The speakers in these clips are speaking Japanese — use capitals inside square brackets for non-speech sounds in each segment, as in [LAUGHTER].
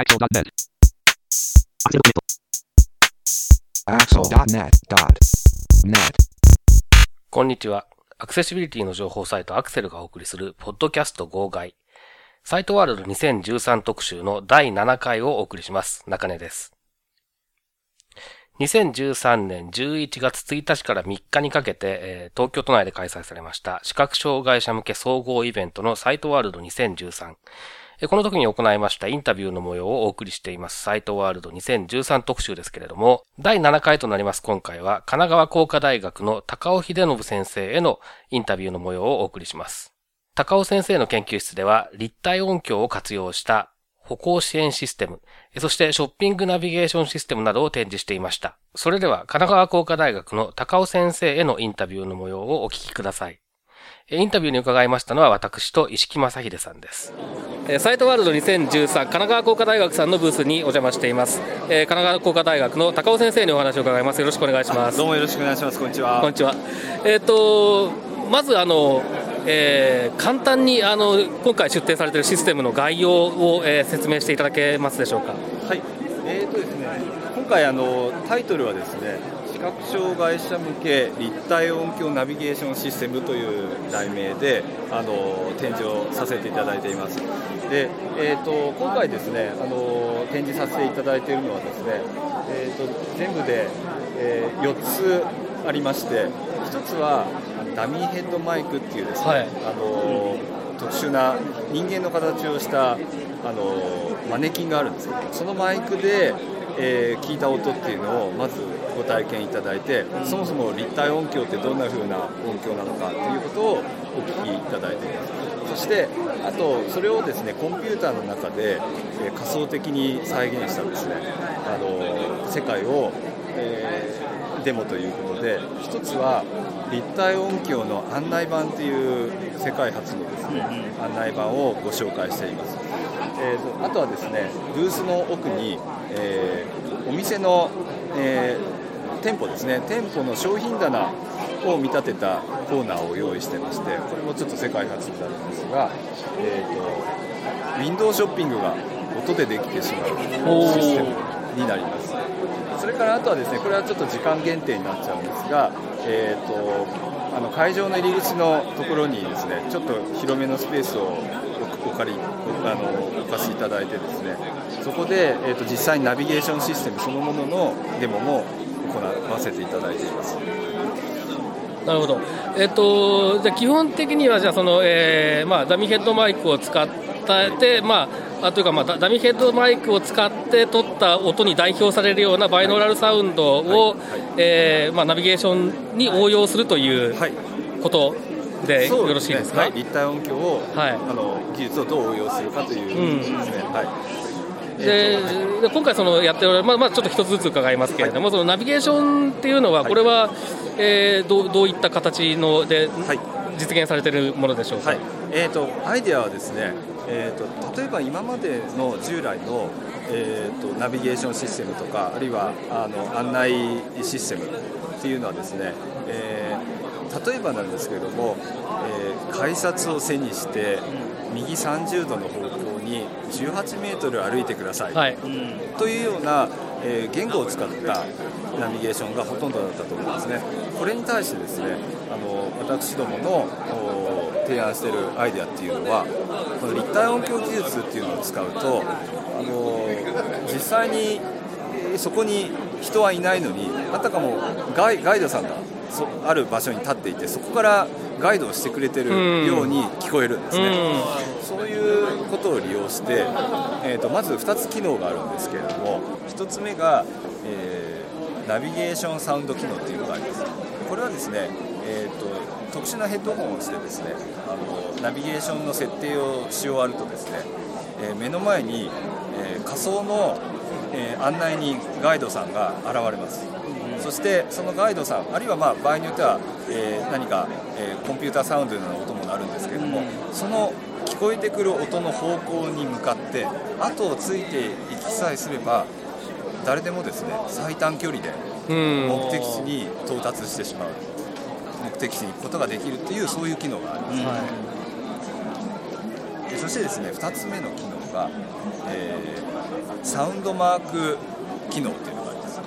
Axel.net. Axel.net.net. こんにちは。アクセシビリティの情報サイトアクセルがお送りするポッドキャスト号外。サイトワールド2013特集の第7回をお送りします。中根です。2013年11月1日から3日にかけて、えー東京都内で開催されました視覚障害者向け総合イベントのサイトワールド2013。この時に行いましたインタビューの模様をお送りしていますサイトワールド2013特集ですけれども、第7回となります今回は神奈川工科大学の高尾秀信先生へのインタビューの模様をお送りします。高尾先生の研究室では立体音響を活用した歩行支援システム、そしてショッピングナビゲーションシステムなどを展示していました。それでは神奈川工科大学の高尾先生へのインタビューの模様をお聞きください。えインタビューに伺いましたのは私と石木正秀さんです。えーサイトワールド2013神奈川工科大学さんのブースにお邪魔しています。えー神奈川工科大学の高尾先生にお話を伺います。よろしくお願いします。どうもよろしくお願いします。こんにちは。こんにちは。えっ、と、まずあの、えー簡単にあの今回出展されているシステムの概要を、えー説明していただけますでしょうか？はい。えーとですね、今回あのタイトルはですね、視覚障害者向け立体音響ナビゲーションシステムという題名であの展示をさせていただいています。で、えーと今回ですね、あの展示させていただいているのはですね、えーと全部で、え4つありまして、1つはダミーヘッドマイクっていうですね、はいあの特殊な人間の形をしたあのマネキンがあるんですけどそのマイクで、えー聞いた音っていうのをまずご体験いただいてそもそも立体音響ってどんな風な音響なのかっていうことをお聞きいただいています。そしてあとそれをですねコンピューターの中で、えー仮想的に再現したですねあの世界を、えーデモということで一つは立体音響の案内板という世界初のですね案内板をご紹介しています、えーとあとはですねブースの奥に、えーお店の、えー店舗ですね。店舗の商品棚を見立てたコーナーを用意してましてこれもちょっと世界初になるんですが、えーとウィンドウショッピングが音でできてしまうシステムになります。それからあとはですねこれはちょっと時間限定になっちゃうんですが、えー、とあの会場の入り口のところにですねちょっと広めのスペースをお借りおあのお貸しいただいてですねそこで、えー、と実際にナビゲーションシステムそのもののデモも行わせていただいています。なるほど。えっ、とじゃあ基本的にはじゃあその、えーまあダミーヘッドマイクを使ってまああというかまあダダミーヘッドマイクを使って取った音に代表されるようなバイノーラルサウンドを、はいはいえーまあナビゲーションに応用するというはいことでよろしいですか？はい、立体音響を、はいあの技術をどう応用するかというですね。はいで今回そのやっておられる、まあ、まあちょっと一つずつ伺いますけれども、そのナビゲーションっていうのは、これは、えーどうどういった形ので、はい。実現されているものでしょうか？はい、えー、とアイデアはですね、えー、と例えば今までの従来の、えー、とナビゲーションシステムとかあるいはあの案内システムっていうのはですね、えー例えばなんですけれども、えー改札を背にして右30度の方向に18メートル歩いてください、はいというような、えー言語を使ったナビゲーションがほとんどだったと思うんですね。これに対してですね、あの私どものお提案しているアイデアっていうのは、この立体音響技術っていうのを使うと、あの実際にえーそこに人はいないのに、あたかもガイガイドさんがそある場所に立っていて、そこからガイドをしてくれてるように聞こえるんですね。そういうことを利用して、えー、とまず2つ機能があるんですけれども1つ目が、えーナビゲーションサウンド機能というのがあります。これはですね、えー、と特殊なヘッドホンをしてですねあのナビゲーションの設定をし終わるとですね、えー目の前に、えー仮想の、えー案内人ガイドさんが現れます。そしてそのガイドさんあるいはまあ場合によっては、えー何か、えーコンピューターサウンドのような音も鳴るんですけれども、その聞こえてくる音の方向に向かって後をついていきさえすれば誰でもですね最短距離でうん。目的地に到達してしまう。目的地に行くことができるっていうそういう機能があります、でそしてですね2つ目の機能のが、えー、サウンドマーク機能っていうのがあります、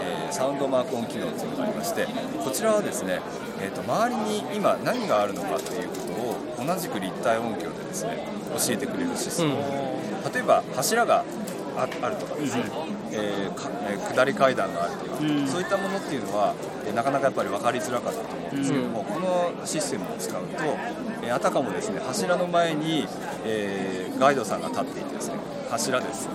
えー、サウンドマークオン機能っていうのがありましてこちらはですね、えーと、周りに今何があるのかっていうことを同じく立体音響でですね教えてくれるシステム、うん、例えば柱がああるとかですね、えーかえー、下り階段があるとか、うん、そういったものっていうのは、えー、なかなかやっぱり分かりづらかったと思うんですけども、うん、このシステムを使うと、えー、あたかもですね柱の前に、えー、ガイドさんが立っていてですね柱です。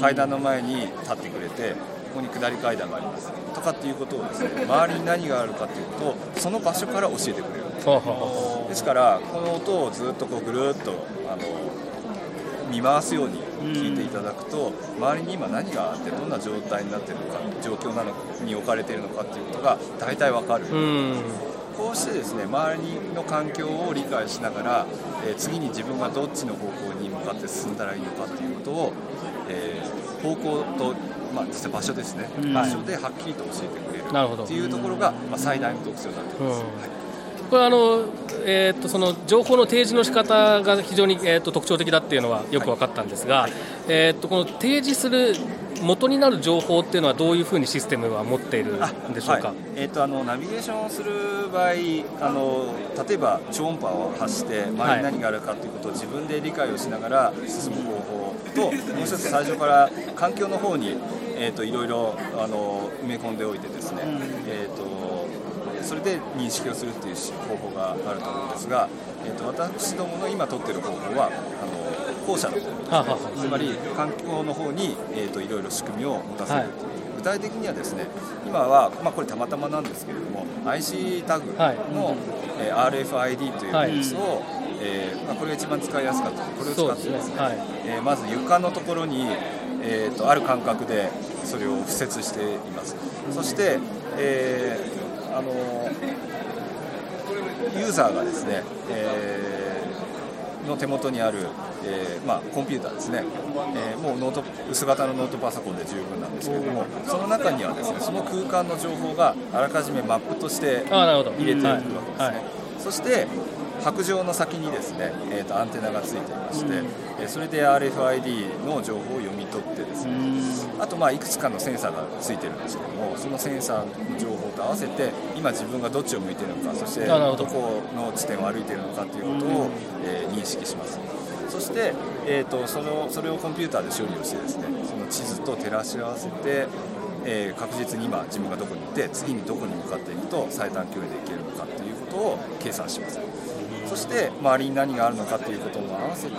階段の前に立ってくれてここに下り階段があります。とかっていうことをですね周りに何があるかっていうとその場所から教えてくれる。ですからこの音をずっとこうぐるっとあの見回すように聞いていただくと、周りに今何があってどんな状態になっているのか状況なのに置かれているのかっていうことが大体わかる、こうしてですね周りの環境を理解しながら、えー、次に自分がどっちの方向に向かって進んだらいいのかっていうことを、えー、方向と、まあ、実際場所ですね、場所ではっきりと教えてくれる。っていうところが、まあ、最大の特徴になっています。はい。これあの、えー、とその情報の提示の仕方が非常に、えー、と特徴的だっていうのはよく分かったんですが、はい、えー、とこの提示する元になる情報っていうのはどういうふうにシステムは持っているんでしょうか、はい、えーと、あのナビゲーションをする場合あの例えば超音波を発して周りに何があるかということを自分で理解をしながら進む方法と、もう一つ最初から環境の方に、えーと、いろいろあの埋め込んでおいてですね、うん、えーとそれで認識をするっていう方法があると思うんですが、えーと、私どもの今取っている方法はあの後者の方。つまり環境の方に、えーと、いろいろ仕組みを持たせる。具体的にはですね今は、まあ、これたまたまなんですけれども IC タグの、はい、えー、RFID という技術を、はい、えー、まあ、これが一番使いやすかった。これを使ってですね、ね。はい、えー、まず床のところに、えーと、ある感覚でそれを敷設しています、そして、えーあのユーザーがですね、えー、の手元にある、えーまあ、コンピューターですね、えー、もうノート薄型のノートパソコンで十分なんですけれどもその中にはですねその空間の情報があらかじめマップとして入れているわけですね、そして白杖の先にですね、えーと、アンテナがついていまして、うん、それで RFID の情報を読み取ってですね、あとまあいくつかのセンサーがついてるんですけどもそのセンサーの情報と合わせて今自分がどっちを向いているのかそしてどこの地点を歩いているのかということを、えー、認識します。そして、えーと、そのそれをコンピューターで処理をしてですねその地図と照らし合わせて、えー、確実に今自分がどこに行って次にどこに向かっていくと最短距離で行けるのかということを計算します。そして周りに何があるのかということも合わせて、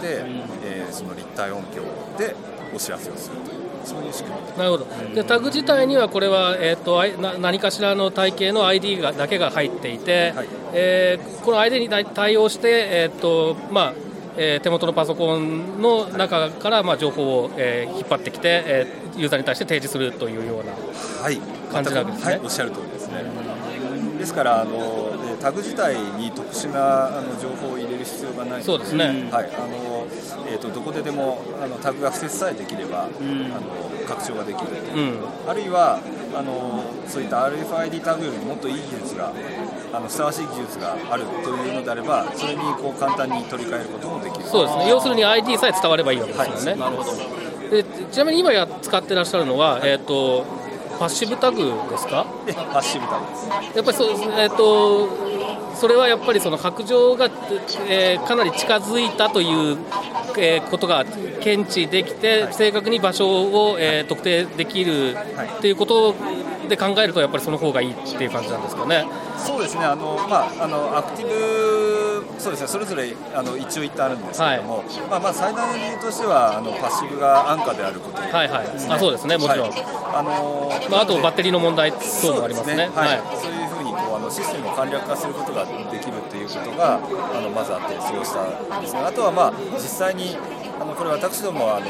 えー、その立体音響でお知らせをするという。そういう仕組み。なるほど。でタグ自体にはこれは、えーと、な何かしらの体系の ID がだけが入っていて、はい、えー、この ID に対応して、えーとまあえー、手元のパソコンの中から、まあ、情報を、えー、引っ張ってきて、えー、ユーザーに対して提示するというような感じなわけですね。はい、おっしゃる通りですね。ですからあのタグ自体に特殊なあの情報を入れる必要がない。そうですね、はい。あのえーと、どこででもあのタグが付設さえできれば、うん、あの拡張ができる、う。ん、あるいはあのそういった RFID タグよりももっといい技術があのふさわしい技術があるというのであればそれにこう簡単に取り替えることもできる。そうですね。要するに ID さえ伝わればいいわけですよね、はい、なるほど。でちなみに今や使ってらっしゃるのは、えーとパッシブタグですか？パッシブタグです。やっぱりそう、えーと、それはやっぱりその白状が、えー、かなり近づいたという、えー、ことが検知できて、はい、正確に場所を、えー、特定できるっていうことで考えるとやっぱりその方がいいっていう感じなんですかね。そうですね。あの、まあ、あのアクティブそうですね。それぞれあの一応言ってあるんですけども、はい、まあ、まあ最大の理由としてはあのパッシブが安価であること、ね、はいはい。あそうですね。もちろん、はい、あのまあ、あとバッテリーの問題等もありますね、ね、はい、そうい。うふうにこうあのシステムを簡略化することができるっていうことがあのまずあってそうしたんですがあとはまあ実際にあのこれ私どもあの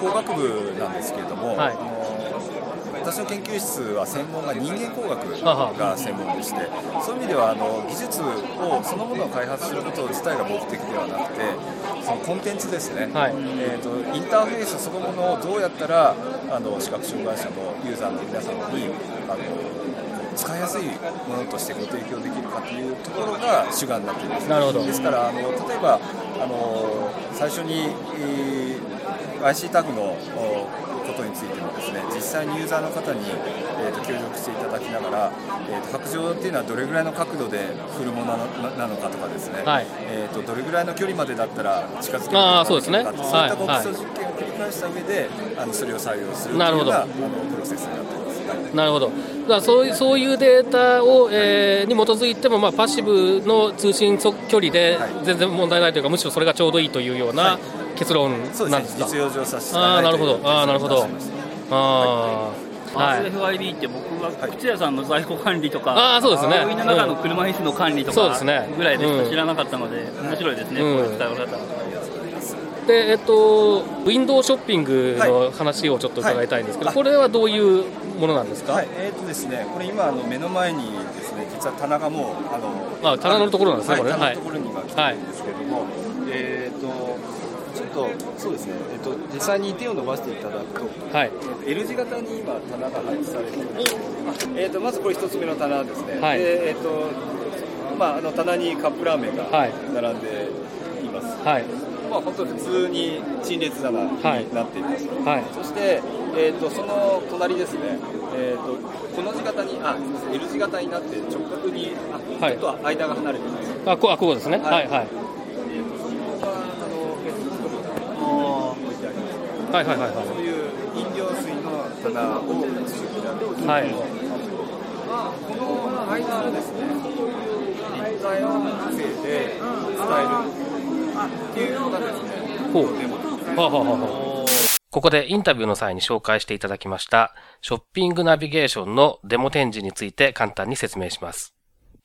工学部なんですけれども、はい、あの私の研究室は専門が人間工学が専門でしてそういう意味ではあの技術をそのものを開発すること自体が目的ではなくてそのコンテンツですね、はい、えーと、インターフェースそのものをどうやったらあの視覚障害者のユーザーの皆様にあの使いやすいものとしてご提供できるかというところが主眼になっています。なるほど。ですからあの例えばあの最初に、えー、IC タグのことについてもですね実際にユーザーの方に、えーと、協力していただきながら、えーと、白状っていうのはどれぐらいの角度で振るものなのかとかですね、はい、えーと、どれぐらいの距離までだったら近づけるかそうですね。そういったご基礎実験を繰り返した上で、あのそれを採用するというようなあのプロセスになっています。なるほど。だそういうそういうデータを、えー、に基づいても、まあ、パッシブの通信距離で全然問題ないというか、むしろそれがちょうどいいというような結論なんですか、はい、実用上させあなるほど。あなるほど。あはい、FIB って僕は靴屋さんの在庫管理とか、あそうですね。病院の中の車椅子の管理とかぐらいでしか知らなかったので、面白いですね、こういう使い方。で、えっと、ウィンドウショッピングの話をちょっと伺いたいんですけど、はい、これはどういうものなんですか、はい、えーとですね、これ今あの目の前にですね実は棚がもうあのあ棚のところなんですね、これ棚のところに今来てるんですけども、えっ、ー、とちょっとそうですね、えっ、ー、と実際に手を伸ばしていただくと、はい、L 字型に今棚が配置されているんです。けど、えーと、まずこれ一つ目の棚ですね。はい、でえっ、ー、とまああの棚にカップラーメンが並んでいます。はいまあ、本当普通に陳列棚になっています、はい、そして、えーと、その隣ですね、えーと、この字型にあ L 字型になって直角にあ、はい、ちょっと間が離れてます、あこあここですね。はい。はい、えーと、そこがあのペットボトル置いてあります。はいはいはい、はい、そういう飲料水の棚を作ってあるんです。けど、はい、この間のですね立体を防いで伝えるっていうのがですね、ほう。ははは、ここでインタビューの際に紹介していただきました、ショッピングナビゲーションのデモ展示について簡単に説明します。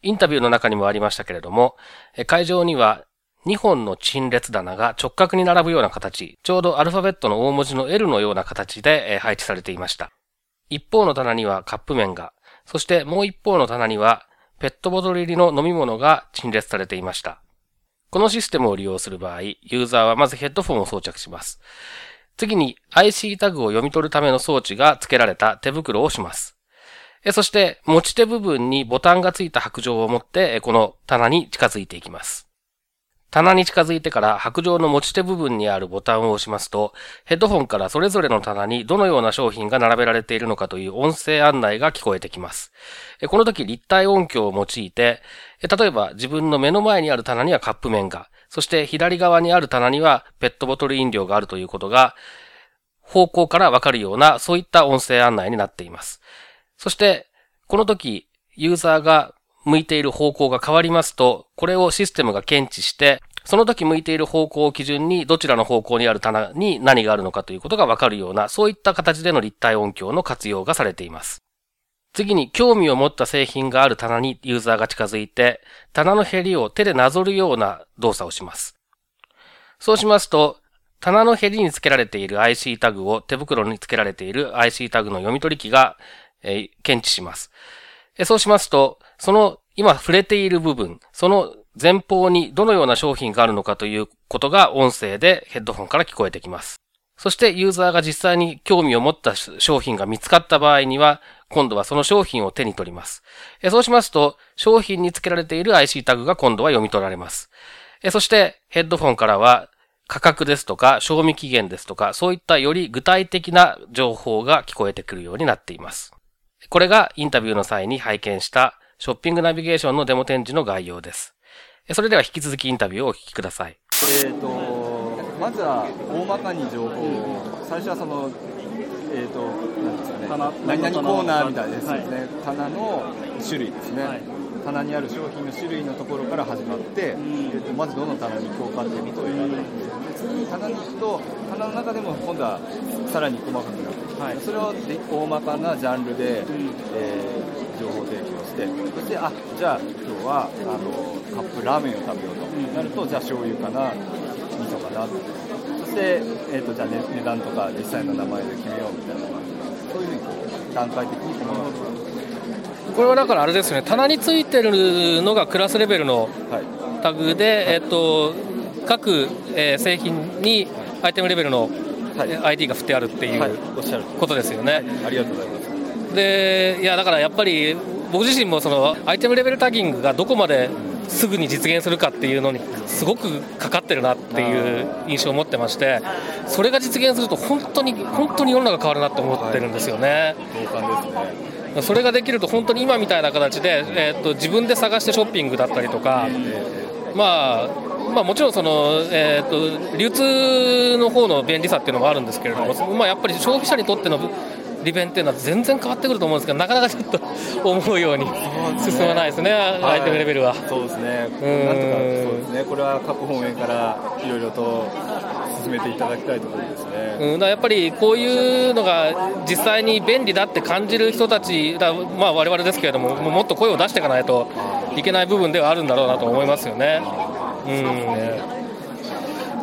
インタビューの中にもありましたけれども、会場には2本の陳列棚が直角に並ぶような形、ちょうどアルファベットの大文字の L のような形で配置されていました。一方の棚にはカップ麺が、そしてもう一方の棚にはペットボトル入りの飲み物が陳列されていました。このシステムを利用する場合、ユーザーはまずヘッドフォンを装着します。次に IC タグを読み取るための装置が付けられた手袋をします。そして持ち手部分にボタンが付いた白状を持ってこの棚に近づいていきます。棚に近づいてから白状の持ち手部分にあるボタンを押しますと、ヘッドホンからそれぞれの棚にどのような商品が並べられているのかという音声案内が聞こえてきます。この時立体音響を用いて、例えば自分の目の前にある棚にはカップ麺が、そして左側にある棚にはペットボトル飲料があるということが、方向からわかるような、そういった音声案内になっています。そして、この時、ユーザーが向いている方向が変わりますと、これをシステムが検知して、その時向いている方向を基準にどちらの方向にある棚に何があるのかということがわかるような、そういった形での立体音響の活用がされています。次に興味を持った製品がある棚にユーザーが近づいて、棚のヘりを手でなぞるような動作をします。そうしますと、棚のヘりに付けられている IC タグを手袋に付けられている IC タグの読み取り機が、えー、検知します。そうしますと、その今触れている部分、その前方にどのような商品があるのかということが音声でヘッドホンから聞こえてきます。そしてユーザーが実際に興味を持った商品が見つかった場合には、今度はその商品を手に取ります。そうしますと、商品に付けられている IC タグが今度は読み取られます。そしてヘッドフォンからは価格ですとか、賞味期限ですとか、そういったより具体的な情報が聞こえてくるようになっています。これがインタビューの際に拝見したショッピングナビゲーションのデモ展示の概要です。それでは引き続きインタビューをお聞きください。えっ、ー、と、まずは大まかに情報を、最初はその、えっ、ー、と、なんですかね、何々コーナーみたいですよね、はい、棚の種類ですね。はい棚にある商品の種類のところから始まって、えー、とまずどの棚に行こうかっていうことを選ぶんです次に棚に行くと棚の中でも今度はさらに細かくなって、はい、それを大まかなジャンルで、えー情報提供してそしてあじゃあ今日はあのカップラーメンを食べようと。なるとじゃあ醤油かな味噌かなそして、えーと、じゃあ、ね、値段とか実際の名前で決めようみたいなそういうふうにこう段階的に細かくこれはだからあれですね。棚についてるのがクラスレベルのタグで、はい、えーと、各、えー、製品にアイテムレベルの ID が振ってあるっていう、はい、ことですよね、はい、ありがとうございます。でいやだからやっぱり僕自身もそのアイテムレベルタギングがどこまですぐに実現するかっていうのにすごくかかってるなっていう印象を持ってましてそれが実現すると本当に本当に世の中変わるなと思ってるんですよね。同感ですねそれができると本当に今みたいな形で、えー、と自分で探してショッピングだったりとか、まあまあ、もちろんその、えーと、流通の方の便利さっていうのもあるんですけれども、はい、まあ、やっぱり消費者にとっての利便っていうのは全然変わってくると思うんですけどなかなかちょっと思うように進まないですね、アイテムレベルは。そうですね、うんなんとかそうですね。これは各方面からいろいろと進めていただきたいところですね、うん、だやっぱりこういうのが実際に便利だって感じる人たちだ、まあ、我々ですけれどももっと声を出していかないといけない部分ではあるんだろうなと思いますよね。うん。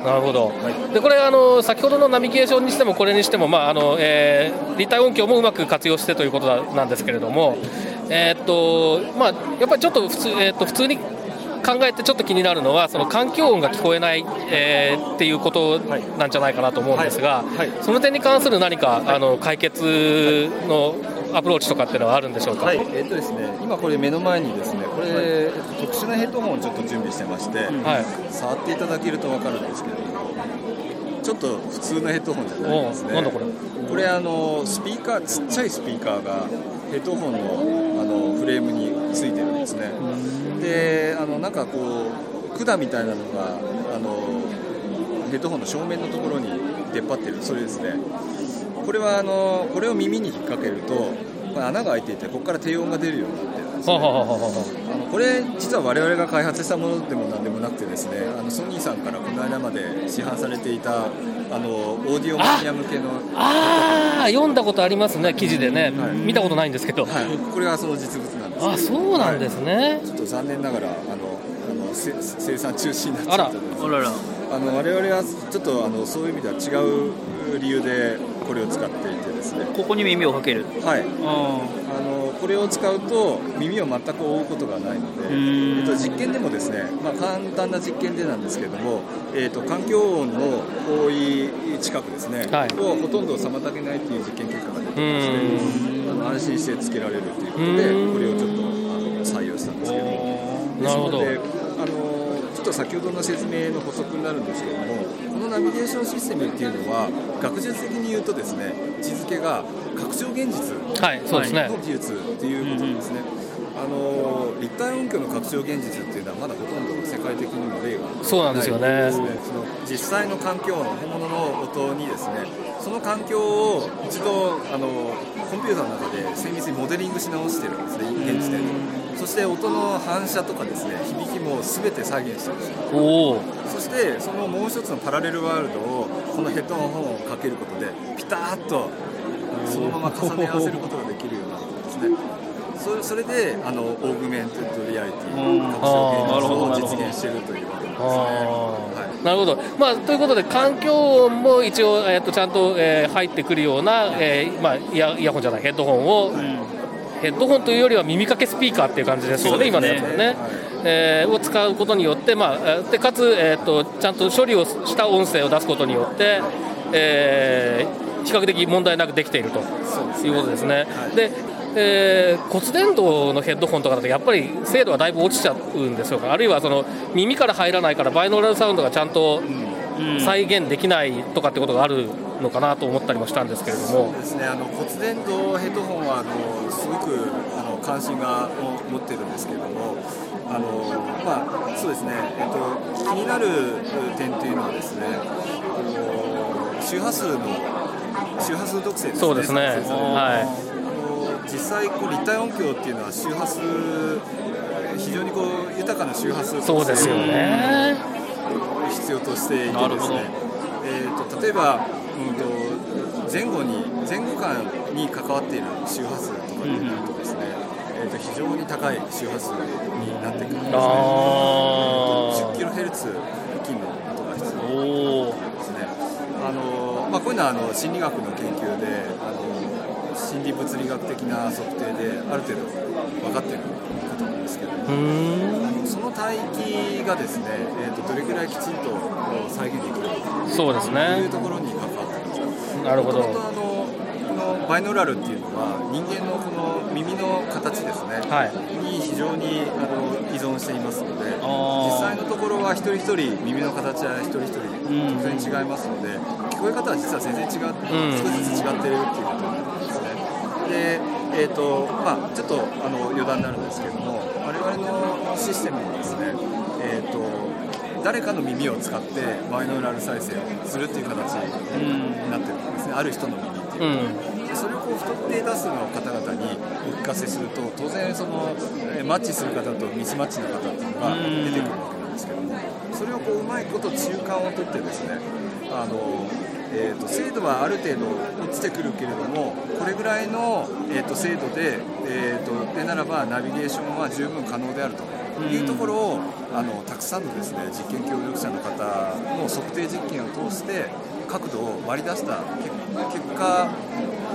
なるほど、はい、でこれあの、先ほどのナビゲーションにしても、これにしても、まああのえー、立体音響もうまく活用してということなんですけれども、えー、っとまあ、やっぱりちょっと普通,、えー、っと普通に考えてちょっと気になるのはその環境音が聞こえない、えー、っていうことなんじゃないかなと思うんですが、はい。はい、その点に関する何か、あの解決のアプローチとかっていうのはあるんでしょうか、はい、えーとですね、今これ目の前にですねこれ、はい、特殊なヘッドホンをちょっと準備してまして、はい、触っていただけると分かるんですけどちょっと普通のヘッドホンじゃないですね。なんだこれ？これあのスピーカーちっちゃいスピーカーがヘッドホンのあのフレームについてるんですね。であのなんかこう管みたいなのがあのヘッドホンの正面のところに出っ張ってる。それですねこれはあのこれを耳に引っ掛けると、まあ、穴が開いていてここから低音が出るようになってるんです、ね、あのこれ実は我々が開発したものでもなんでもなくてですねあのソニーさんからこの間まで市販されていたあのオーディオマニア向けのああ読んだことありますね記事でね、はい、見たことないんですけど、はい、これがその実物なんです。あそうなんですね、はい、ちょっと残念ながらあのあの生産中止になっちゃったんです。あらら。あの我々はちょっとあのそういう意味では違う理由でこれを使っていてですね。ここに耳をかける。はい。あのこれを使うと耳を全く覆うことがないので、えっと、実験でもですね、まあ、簡単な実験でなんですけれども、えっと、環境音の多い近くですね、はい、をほとんど妨げないという実験結果が出てましてあの安心してつけられるということでこれをちょっとあの採用したんですけどなるほどと先ほどの説明の補足になるんですけれどもこのナビゲーションシステムっていうのは学術的に言うとですね位置づけが拡張現実の技術っていうことですね。あの立体音響の拡張現実っていうのはまだほとんど世界的にも例がそうなんですよね。その実際の環境の本物の音にですねその環境を一度あのコンピューターの中で精密にモデリングし直してるんですね現時点で。そして音の反射とかですね響きも全て再現してるんですよそしてそのもう一つのパラレルワールドをこのヘッドホンをかけることでピタッとそのまま重ね合わせることができるようになるんですね。それそれであのオーグメンテッドリアリティ拡張現実を実現しているというわけですね。はい、なるほど、まあ、ということで環境音も一応、えー、とちゃんと、えー、入ってくるような、えーまあ、イヤイヤホンじゃないヘッドホンを、はいヘッドホンというよりは耳かけスピーカーっていう感じですよね、ね。今のやつはね、はい、えー、を使うことによって、まあ、でかつ、えーと、ちゃんと処理をした音声を出すことによって、えー、比較的問題なくできているということですね。で、えー、骨伝導のヘッドホンとかだとやっぱり精度はだいぶ落ちちゃうんですよ。あるいはその耳から入らないからバイノーラルサウンドがちゃんと再現できないとかってことがあるのかなと思ったりもしたんですけれども。そうですね。あの骨伝導ヘッドホンはあのすごくあの関心が持ってるんですけれども。あのまあそうですね、えっと、気になる点というのはですねあの周波数の周波数特性ですね。そうですね。はい。実際こう立体音響っていうのは周波数非常にこう豊かな周波数そうですよね必要としていてですね、えーと、例えば、うんと、前後に前後間に関わっている周波数とかになるとですね、うん、えーと、非常に高い周波数になってくるんですね。10キロヘルツ付近の音が必要ですね。あのまあ、こういうのはあの心理学の研究であの心理物理学的な測定である程度分かっていることなんですけど帯域がですね、えーと、どれくらいきちんと再現できるかそうですねというところに関わってますなるほど。あのこのバイノーラルっていうのは人間のこの耳の形ですね、はい、に非常にあの依存していますので実際のところは一人一人耳の形は一人一人全然違いますので、聞こえ方は実は全然違って、うん、少しずつ違っているっていうことなんですね。でえーとまあ、ちょっとあの余談になるんですけども我々のシステムもですね、えーと誰かの耳を使ってバイノーラル再生をするっていう形になってるんですね、ある人の耳っていう、うん、それをこう不特定多数の方々にお聞かせすると当然そのマッチする方とミスマッチの方っていうのが出てくるわけなんですけどもそれをこううまいこと中間を取ってですねあのえーと、精度はある程度落ちてくるけれどもこれぐらいの、えーと、精度で,、えーと、でならばナビゲーションは十分可能であるというところを、あのたくさんのです、ね、実験協力者の方の測定実験を通して角度を割り出した結果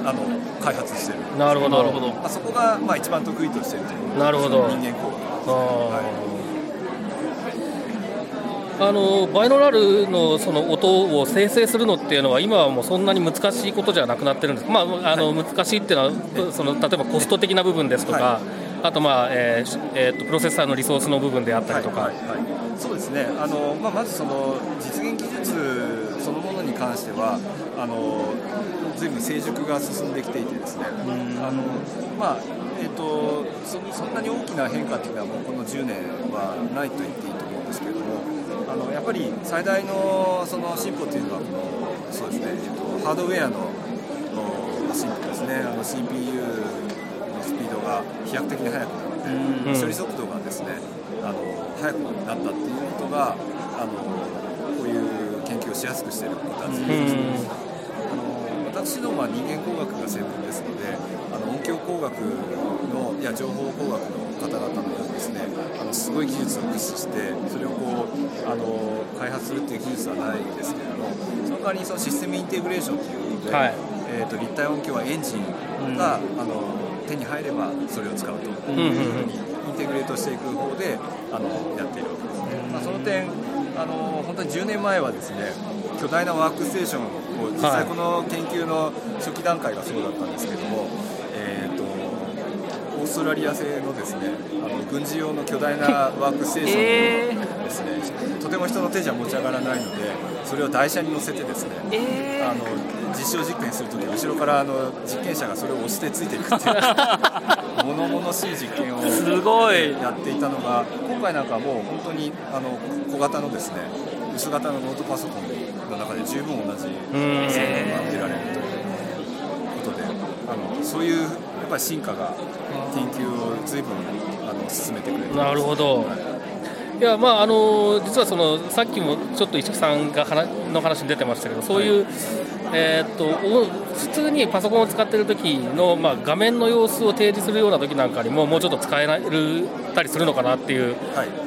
あの開発してる。なるほどあそこが、まあ、一番得意としているというなるほど。人間工学です、ね、はいあのバイノラルのその音を生成するのっていうのは今はもうそんなに難しいことじゃなくなってるんです、まあ、あの難しいっていうのはその例えばコスト的な部分ですとか、はい、あと、まあえーえーと、プロセッサーのリソースの部分であったりとか。はいはいはい、そうですね。あの、まあ、まずその実現技術そのものに関してはあのずいぶん成熟が進んできていてですね、あのまあえーと、そそんなに大きな変化というのはもうこの10年はないと言っていいと思うんですけれどもあのやっぱり最大のその進歩というのはこのそうですね、えーと、ハードウェアの進歩ですね。あの CPU のスピードが飛躍的に速くなって、処理速度がですねあの速くなったっていうことがあのこういう研究をしやすくしている形です。私どもは人間工学が専門ですのであの音響工学のいや情報工学の方々のようにですねあのすごい技術を駆使してそれをこうあの開発するっていう技術はないんですけれどもその代わりにそのシステムインテグレーションということで、はい、えーと、立体音響はエンジンが、うん、あの手に入ればそれを使うというふうにインテグレートしていく方であのやっているわけです。ね。まあ、その点あの本当に10年前はですね巨大なワークステーションを実際この研究の初期段階がそうだったんですけども、えーと、オーストラリア製のですねあの軍事用の巨大なワークステーションですね、えー、とても人の手じゃ持ち上がらないのでそれを台車に乗せてですね、えー、あの実証実験するとき後ろからあの実験者がそれを押してついていくっていう [LAUGHS] 物々しい実験をすごい。やっていたのが今回なんかもう本当にあの小型のですね薄型のノートパソコンの中で十分同じ性能が得られるということであのそういうやっぱり進化が研究を随分あの進めてくれてなるほど、はい。いやまああの実はそのさっきもちょっと石木さんがの話に出てましたけどそういう、はい、えー、っと普通にパソコンを使っている時の、まあ、画面の様子を提示するような時なんかにももうちょっと使えるたりするのかなっていう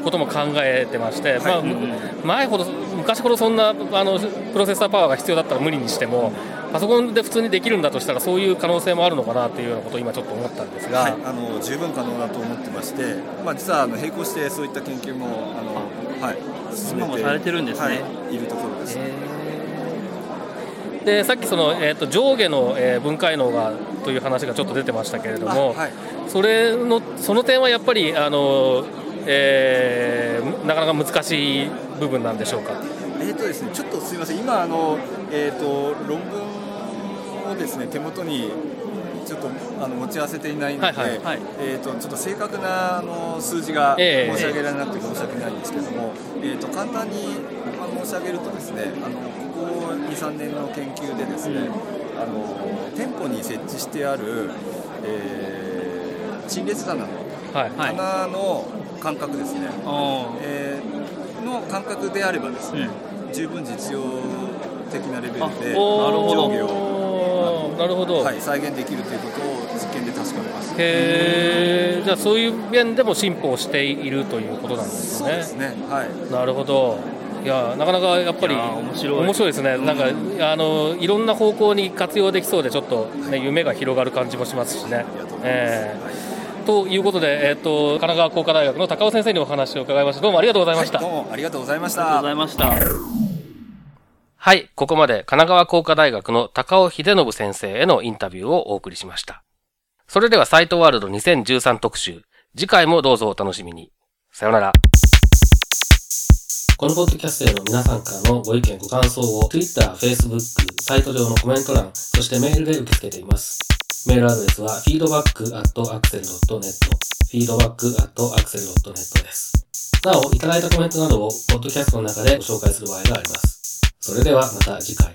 ことも考えてまして、はい、まあ、前ほど昔ほどそんなあのプロセッサーパワーが必要だったら無理にしてもパソコンで普通にできるんだとしたらそういう可能性もあるのかなというようなことを今ちょっと思ったんですが、はい、あの十分可能だと思ってまして、まあ、実はあの並行してそういった研究もあの、はい、進めてされてるんですね、はい、いるところです。でさっきその、えーと、上下の、えー、分解能がという話がちょっと出てましたけれども、はい、それのその点はやっぱりあの、えー、なかなか難しい部分なんでしょうか？えーとですね、ちょっとすみません、今あの、えーと、論文をですね手元にちょっとあの持ち合わせていないので、はいはい、えーと、ちょっと正確なあの数字が申し上げられなくて申し訳ないんですけども、えー、と簡単に申し上げるとですねあのここ23年の研究でですね、あの店舗に設置してある、えー、陳列棚の棚の間隔ですね、はい、えー、の間隔であればですね、うん、十分実用的なレベルで上下をなるほど、はい、再現できるということを実験で確かめましたへえじゃあそういう面でも進歩しているということなんですね。そうですね。はい。なるほど。いやなかなかやっぱり面白い。面白いですね、なんかあのいろんな方向に活用できそうで、ちょっとね、夢が広がる感じもしますしね。えー、ということで、えーと、神奈川工科大学の高尾先生にお話を伺いました。どうもありがとうございました。はい、どうもありがとうございました。ありがとうございました。はい、ここまで神奈川工科大学の高尾秀信先生へのインタビューをお送りしました。それではサイトワールド2013特集、次回もどうぞお楽しみに。さよなら。このポッドキャストへの皆さんからのご意見ご感想を Twitter、Facebook、サイト上のコメント欄、そしてメールで受け付けています。メールアドレスは feedback.axel.net feedback.axel.net です。なお、いただいたコメントなどをポッドキャストの中でご紹介する場合があります。それではまた次回。